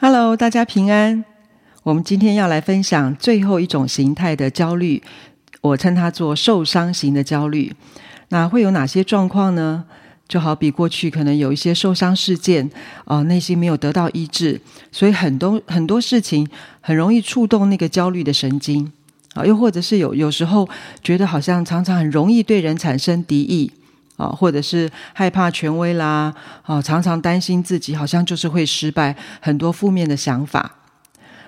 Hello，大家平安。我们今天要来分享最后一种形态的焦虑，我称它做受伤型的焦虑。那会有哪些状况呢？就好比过去可能有一些受伤事件，啊、内心没有得到医治，所以很多很多事情很容易触动那个焦虑的神经啊，又或者是有有时候觉得好像常常很容易对人产生敌意啊，或者是害怕权威啦，啊，常常担心自己好像就是会失败，很多负面的想法。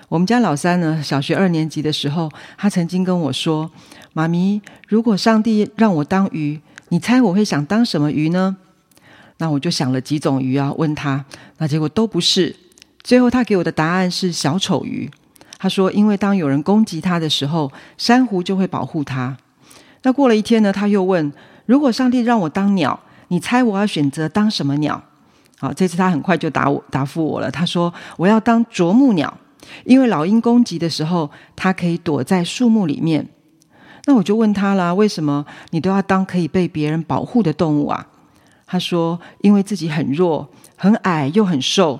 我们家老三呢，小学二年级的时候，他曾经跟我说：“妈咪，如果上帝让我当鱼，你猜我会想当什么鱼呢？”那我就想了几种鱼啊，问他，那结果都不是。最后他给我的答案是小丑鱼。他说，因为当有人攻击他的时候，珊瑚就会保护他。那过了一天呢，他又问，如果上帝让我当鸟，你猜我要选择当什么鸟？好，这次他很快就答我答复我了。他说，我要当啄木鸟，因为老鹰攻击的时候，它可以躲在树木里面。那我就问他啦，为什么你都要当可以被别人保护的动物啊？他说：“因为自己很弱、很矮又很瘦，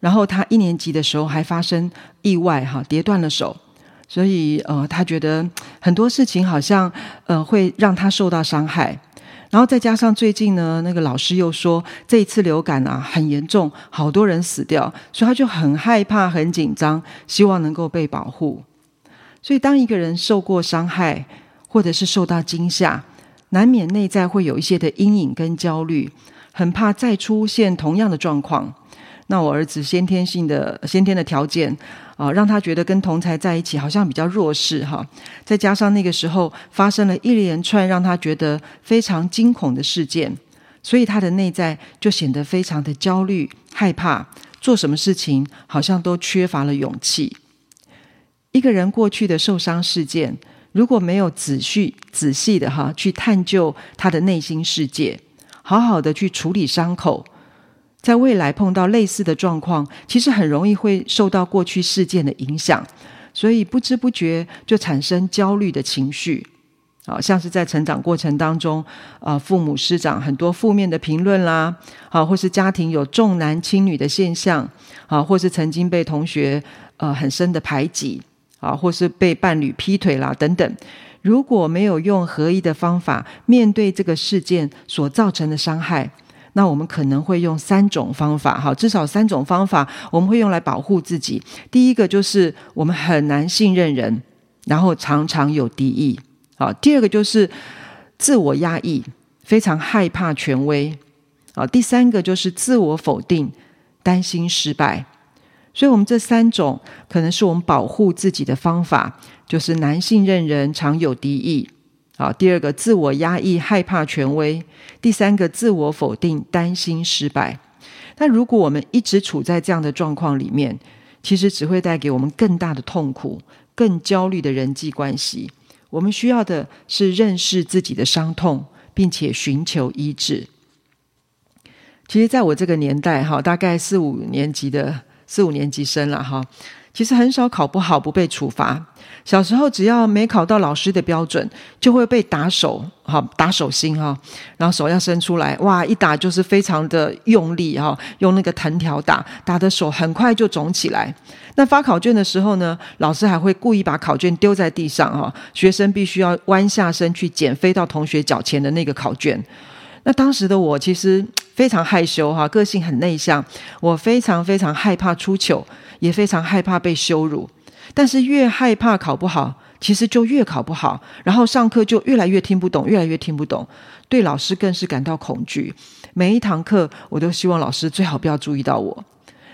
然后他一年级的时候还发生意外，哈，跌断了手，所以呃，他觉得很多事情好像呃会让他受到伤害。然后再加上最近呢，那个老师又说这一次流感啊很严重，好多人死掉，所以他就很害怕、很紧张，希望能够被保护。所以当一个人受过伤害，或者是受到惊吓，难免内在会有一些的阴影跟焦虑，很怕再出现同样的状况。那我儿子先天性的先天的条件啊，让他觉得跟同才在一起好像比较弱势哈。再加上那个时候发生了一连串让他觉得非常惊恐的事件，所以他的内在就显得非常的焦虑、害怕，做什么事情好像都缺乏了勇气。一个人过去的受伤事件，如果没有仔细仔细的哈去探究他的内心世界，好好的去处理伤口，在未来碰到类似的状况，其实很容易会受到过去事件的影响，所以不知不觉就产生焦虑的情绪，啊，像是在成长过程当中，啊，父母师长很多负面的评论啦，啊，或是家庭有重男轻女的现象，啊，或是曾经被同学呃很深的排挤。啊，或是被伴侣劈腿啦等等，如果没有用合一的方法面对这个事件所造成的伤害，那我们可能会用三种方法，哈，至少三种方法我们会用来保护自己。第一个就是我们很难信任人，然后常常有敌意。好，第二个就是自我压抑，非常害怕权威。好，第三个就是自我否定，担心失败。所以，我们这三种可能是我们保护自己的方法，就是难信任人，常有敌意。好，第二个，自我压抑，害怕权威；第三个，自我否定，担心失败。那如果我们一直处在这样的状况里面，其实只会带给我们更大的痛苦、更焦虑的人际关系。我们需要的是认识自己的伤痛，并且寻求医治。其实，在我这个年代，哈，大概四五年级的。四五年级生了哈，其实很少考不好不被处罚。小时候只要没考到老师的标准，就会被打手，哈，打手心哈，然后手要伸出来，哇，一打就是非常的用力哈，用那个藤条打，打的手很快就肿起来。那发考卷的时候呢，老师还会故意把考卷丢在地上哈，学生必须要弯下身去捡飞到同学脚前的那个考卷。那当时的我其实非常害羞哈，个性很内向，我非常非常害怕出糗，也非常害怕被羞辱。但是越害怕考不好，其实就越考不好，然后上课就越来越听不懂，越来越听不懂，对老师更是感到恐惧。每一堂课我都希望老师最好不要注意到我。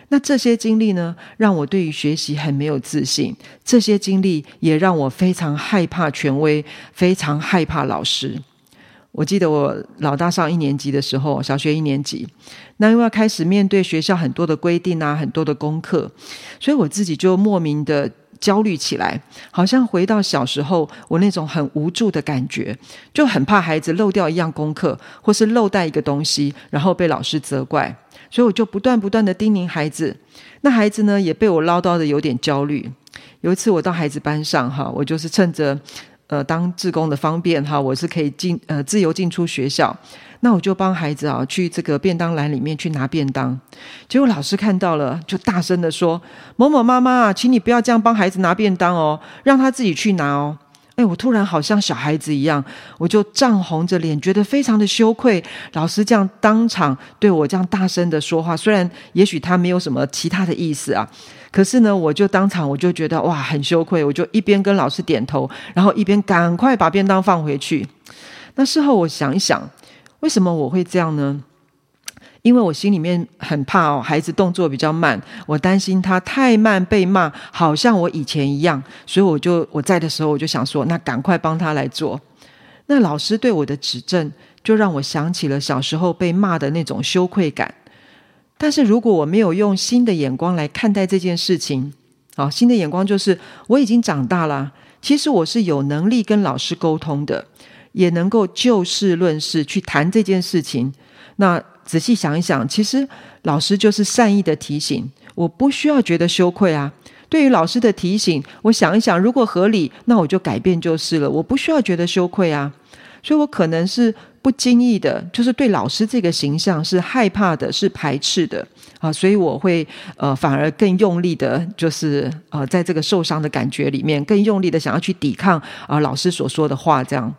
那这些经历呢，让我对于学习很没有自信。这些经历也让我非常害怕权威，非常害怕老师。我记得我老大上一年级的时候，小学一年级，那因为要开始面对学校很多的规定啊，很多的功课，所以我自己就莫名的焦虑起来，好像回到小时候我那种很无助的感觉，就很怕孩子漏掉一样功课，或是漏带一个东西，然后被老师责怪，所以我就不断不断的叮咛孩子，那孩子呢也被我唠叨的有点焦虑。有一次我到孩子班上哈，我就是趁着。呃当志工的方便哈，我是可以进呃自由进出学校。那我就帮孩子啊去这个便当篮里面去拿便当，结果老师看到了，就大声的说：“某某妈妈，请你不要这样帮孩子拿便当哦，让他自己去拿哦。”哎，我突然好像小孩子一样，我就涨红着脸，觉得非常的羞愧。老师这样当场对我这样大声的说话，虽然也许他没有什么其他的意思啊，可是呢，我就当场我就觉得哇，很羞愧，我就一边跟老师点头，然后一边赶快把便当放回去。那事后我想一想。为什么我会这样呢？因为我心里面很怕哦，孩子动作比较慢，我担心他太慢被骂，好像我以前一样，所以我就我在的时候，我就想说，那赶快帮他来做。那老师对我的指正，就让我想起了小时候被骂的那种羞愧感。但是如果我没有用新的眼光来看待这件事情，好，新的眼光就是我已经长大了，其实我是有能力跟老师沟通的。也能够就事论事去谈这件事情。那仔细想一想，其实老师就是善意的提醒，我不需要觉得羞愧啊。对于老师的提醒，我想一想，如果合理，那我就改变就是了。我不需要觉得羞愧啊。所以我可能是不经意的，就是对老师这个形象是害怕的，是排斥的啊。所以我会呃，反而更用力的，就是呃，在这个受伤的感觉里面，更用力的想要去抵抗啊老师所说的话，这样。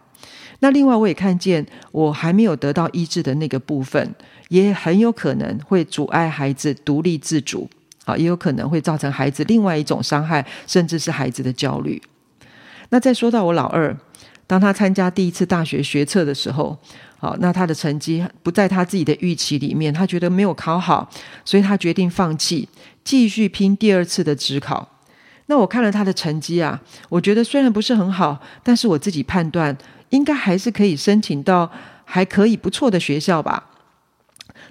那另外，我也看见我还没有得到医治的那个部分，也很有可能会阻碍孩子独立自主，啊，也有可能会造成孩子另外一种伤害，甚至是孩子的焦虑。那再说到我老二，当他参加第一次大学学测的时候，好，那他的成绩不在他自己的预期里面，他觉得没有考好，所以他决定放弃，继续拼第二次的职考。那我看了他的成绩啊，我觉得虽然不是很好，但是我自己判断。应该还是可以申请到还可以不错的学校吧。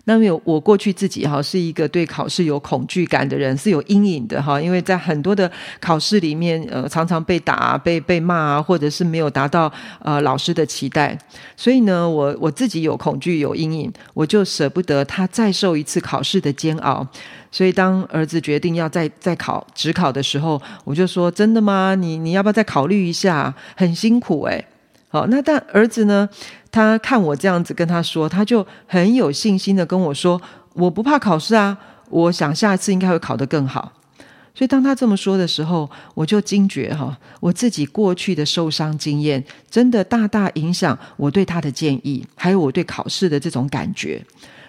那么我过去自己哈是一个对考试有恐惧感的人，是有阴影的哈，因为在很多的考试里面，呃，常常被打、被被骂啊，或者是没有达到呃老师的期待，所以呢，我我自己有恐惧、有阴影，我就舍不得他再受一次考试的煎熬。所以当儿子决定要再再考职考的时候，我就说：真的吗？你你要不要再考虑一下？很辛苦诶。好，那但儿子呢？他看我这样子跟他说，他就很有信心的跟我说：“我不怕考试啊，我想下一次应该会考得更好。”所以当他这么说的时候，我就惊觉哈，我自己过去的受伤经验真的大大影响我对他的建议，还有我对考试的这种感觉。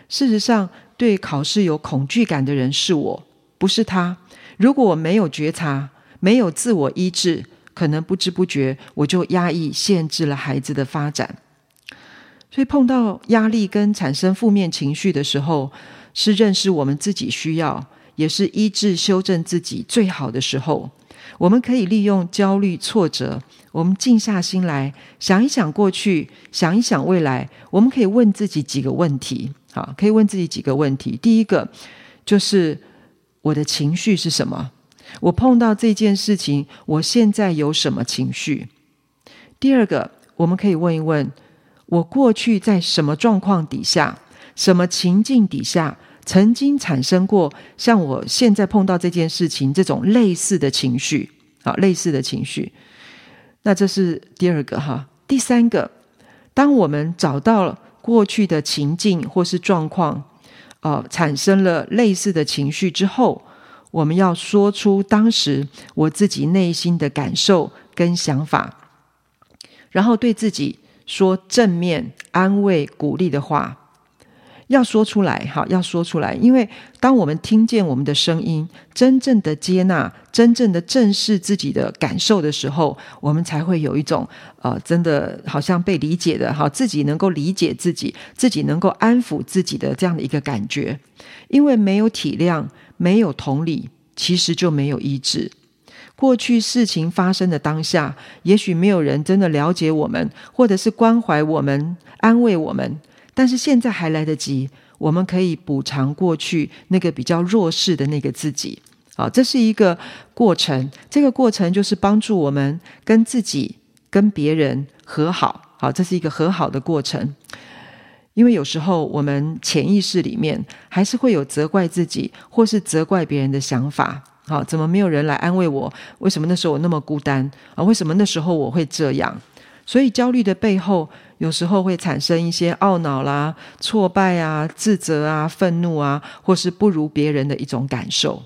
事实上，对考试有恐惧感的人是我，不是他。如果我没有觉察，没有自我医治。可能不知不觉，我就压抑、限制了孩子的发展。所以碰到压力跟产生负面情绪的时候，是认识我们自己需要，也是医治、修正自己最好的时候。我们可以利用焦虑、挫折，我们静下心来想一想过去，想一想未来。我们可以问自己几个问题，好，可以问自己几个问题。第一个就是我的情绪是什么？我碰到这件事情，我现在有什么情绪？第二个，我们可以问一问：我过去在什么状况底下、什么情境底下，曾经产生过像我现在碰到这件事情这种类似的情绪？啊，类似的情绪。那这是第二个哈。第三个，当我们找到了过去的情境或是状况，呃，产生了类似的情绪之后。我们要说出当时我自己内心的感受跟想法，然后对自己说正面安慰、鼓励的话，要说出来，哈，要说出来。因为当我们听见我们的声音，真正的接纳、真正的正视自己的感受的时候，我们才会有一种呃，真的好像被理解的，哈，自己能够理解自己，自己能够安抚自己的这样的一个感觉。因为没有体谅。没有同理，其实就没有医治。过去事情发生的当下，也许没有人真的了解我们，或者是关怀我们、安慰我们。但是现在还来得及，我们可以补偿过去那个比较弱势的那个自己。啊，这是一个过程。这个过程就是帮助我们跟自己、跟别人和好。好，这是一个和好的过程。因为有时候我们潜意识里面还是会有责怪自己或是责怪别人的想法，好，怎么没有人来安慰我？为什么那时候我那么孤单啊？为什么那时候我会这样？所以焦虑的背后，有时候会产生一些懊恼啦、挫败啊、自责啊、愤怒啊，或是不如别人的一种感受。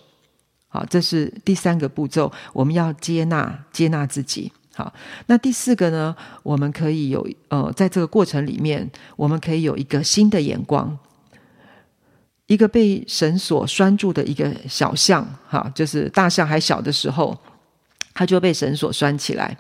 好，这是第三个步骤，我们要接纳、接纳自己。好，那第四个呢？我们可以有呃，在这个过程里面，我们可以有一个新的眼光，一个被绳索拴住的一个小象，哈，就是大象还小的时候。他就被绳索拴起来。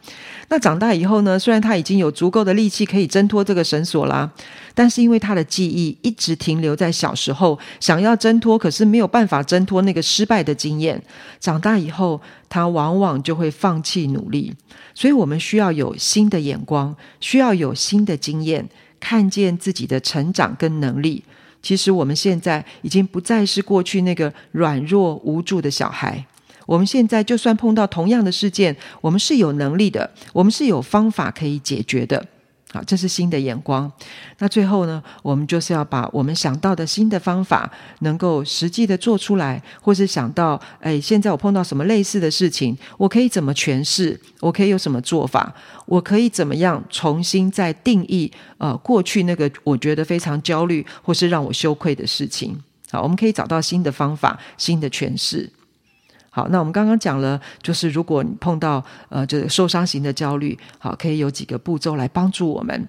那长大以后呢？虽然他已经有足够的力气可以挣脱这个绳索啦，但是因为他的记忆一直停留在小时候，想要挣脱，可是没有办法挣脱那个失败的经验。长大以后，他往往就会放弃努力。所以我们需要有新的眼光，需要有新的经验，看见自己的成长跟能力。其实我们现在已经不再是过去那个软弱无助的小孩。我们现在就算碰到同样的事件，我们是有能力的，我们是有方法可以解决的。好，这是新的眼光。那最后呢，我们就是要把我们想到的新的方法，能够实际的做出来，或是想到，哎，现在我碰到什么类似的事情，我可以怎么诠释？我可以有什么做法？我可以怎么样重新再定义？呃，过去那个我觉得非常焦虑，或是让我羞愧的事情。好，我们可以找到新的方法，新的诠释。好，那我们刚刚讲了，就是如果你碰到呃，就是受伤型的焦虑，好，可以有几个步骤来帮助我们。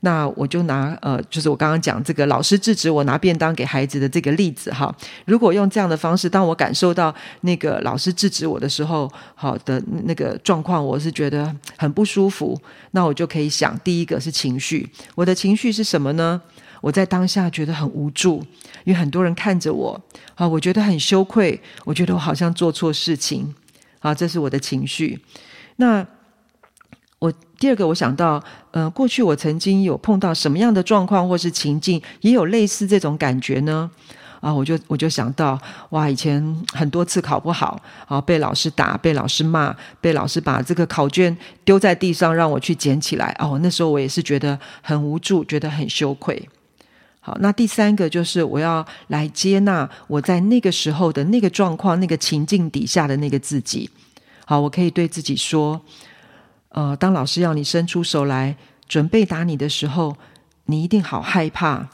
那我就拿呃，就是我刚刚讲这个老师制止我拿便当给孩子的这个例子哈。如果用这样的方式，当我感受到那个老师制止我的时候，好的那个状况，我是觉得很不舒服。那我就可以想，第一个是情绪，我的情绪是什么呢？我在当下觉得很无助，因为很多人看着我，啊，我觉得很羞愧，我觉得我好像做错事情，啊，这是我的情绪。那我第二个，我想到，呃，过去我曾经有碰到什么样的状况或是情境，也有类似这种感觉呢？啊，我就我就想到，哇，以前很多次考不好，啊，被老师打，被老师骂，被老师把这个考卷丢在地上让我去捡起来，哦，那时候我也是觉得很无助，觉得很羞愧。好，那第三个就是我要来接纳我在那个时候的那个状况、那个情境底下的那个自己。好，我可以对自己说：呃，当老师要你伸出手来准备打你的时候，你一定好害怕。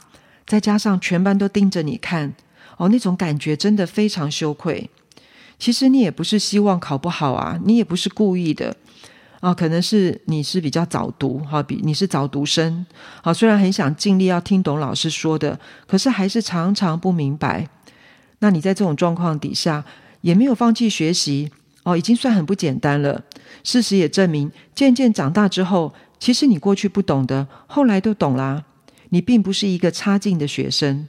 再加上全班都盯着你看，哦，那种感觉真的非常羞愧。其实你也不是希望考不好啊，你也不是故意的。啊，可能是你是比较早读，哈，比你是早读生，好，虽然很想尽力要听懂老师说的，可是还是常常不明白。那你在这种状况底下，也没有放弃学习，哦，已经算很不简单了。事实也证明，渐渐长大之后，其实你过去不懂的，后来都懂啦。你并不是一个差劲的学生。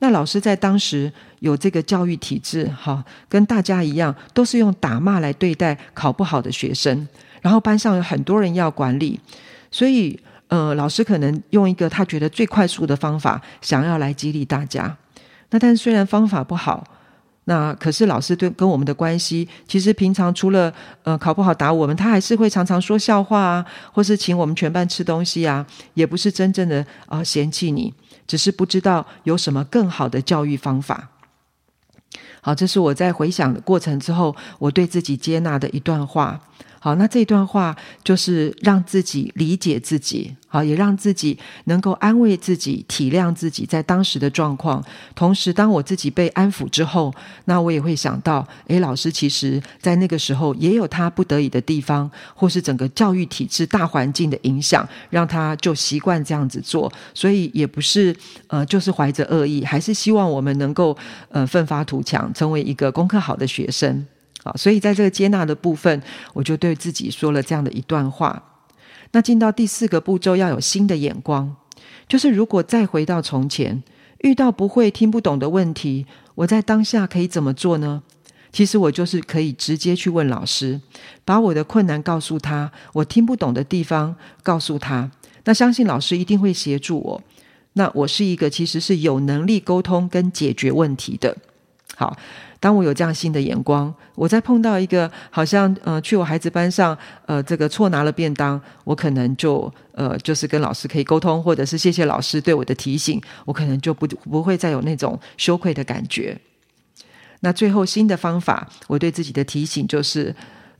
那老师在当时有这个教育体制，哈，跟大家一样，都是用打骂来对待考不好的学生。然后班上有很多人要管理，所以呃，老师可能用一个他觉得最快速的方法，想要来激励大家。那但虽然方法不好，那可是老师对跟我们的关系，其实平常除了呃考不好打我们，他还是会常常说笑话啊，或是请我们全班吃东西啊，也不是真正的啊、呃、嫌弃你，只是不知道有什么更好的教育方法。好，这是我在回想的过程之后，我对自己接纳的一段话。好，那这段话就是让自己理解自己，好，也让自己能够安慰自己、体谅自己在当时的状况。同时，当我自己被安抚之后，那我也会想到，诶，老师其实在那个时候也有他不得已的地方，或是整个教育体制大环境的影响，让他就习惯这样子做。所以也不是呃，就是怀着恶意，还是希望我们能够呃奋发图强，成为一个功课好的学生。好，所以在这个接纳的部分，我就对自己说了这样的一段话。那进到第四个步骤，要有新的眼光，就是如果再回到从前，遇到不会听不懂的问题，我在当下可以怎么做呢？其实我就是可以直接去问老师，把我的困难告诉他，我听不懂的地方告诉他。那相信老师一定会协助我。那我是一个其实是有能力沟通跟解决问题的。好。当我有这样新的眼光，我再碰到一个好像呃去我孩子班上呃这个错拿了便当，我可能就呃就是跟老师可以沟通，或者是谢谢老师对我的提醒，我可能就不不会再有那种羞愧的感觉。那最后新的方法，我对自己的提醒就是，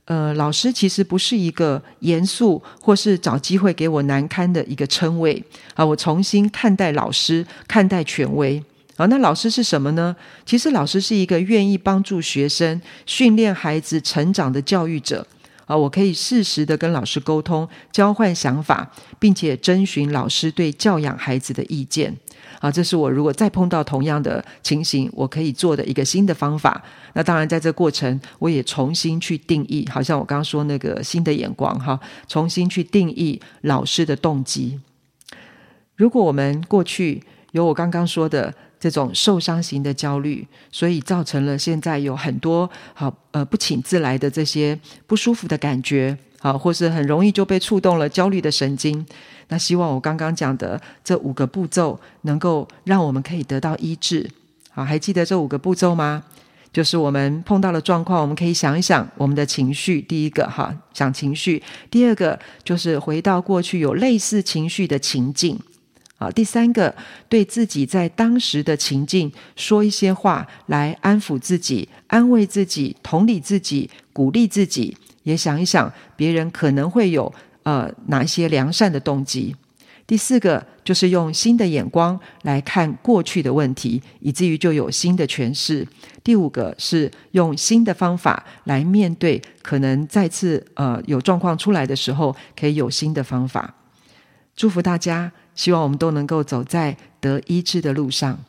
呃，老师其实不是一个严肃或是找机会给我难堪的一个称谓啊。我重新看待老师，看待权威啊。那老师是什么呢？其实老师是一个愿意帮助学生、训练孩子成长的教育者啊。我可以适时的跟老师沟通，交换想法，并且征询老师对教养孩子的意见。啊，这是我如果再碰到同样的情形，我可以做的一个新的方法。那当然，在这过程，我也重新去定义，好像我刚刚说那个新的眼光哈，重新去定义老师的动机。如果我们过去有我刚刚说的这种受伤型的焦虑，所以造成了现在有很多好呃不请自来的这些不舒服的感觉。啊，或是很容易就被触动了焦虑的神经。那希望我刚刚讲的这五个步骤，能够让我们可以得到医治。好，还记得这五个步骤吗？就是我们碰到了状况，我们可以想一想我们的情绪。第一个，哈，想情绪；第二个，就是回到过去有类似情绪的情境。啊，第三个，对自己在当时的情境说一些话来安抚自己、安慰自己、同理自己、鼓励自己。也想一想，别人可能会有呃哪一些良善的动机。第四个就是用新的眼光来看过去的问题，以至于就有新的诠释。第五个是用新的方法来面对，可能再次呃有状况出来的时候，可以有新的方法。祝福大家，希望我们都能够走在得医治的路上。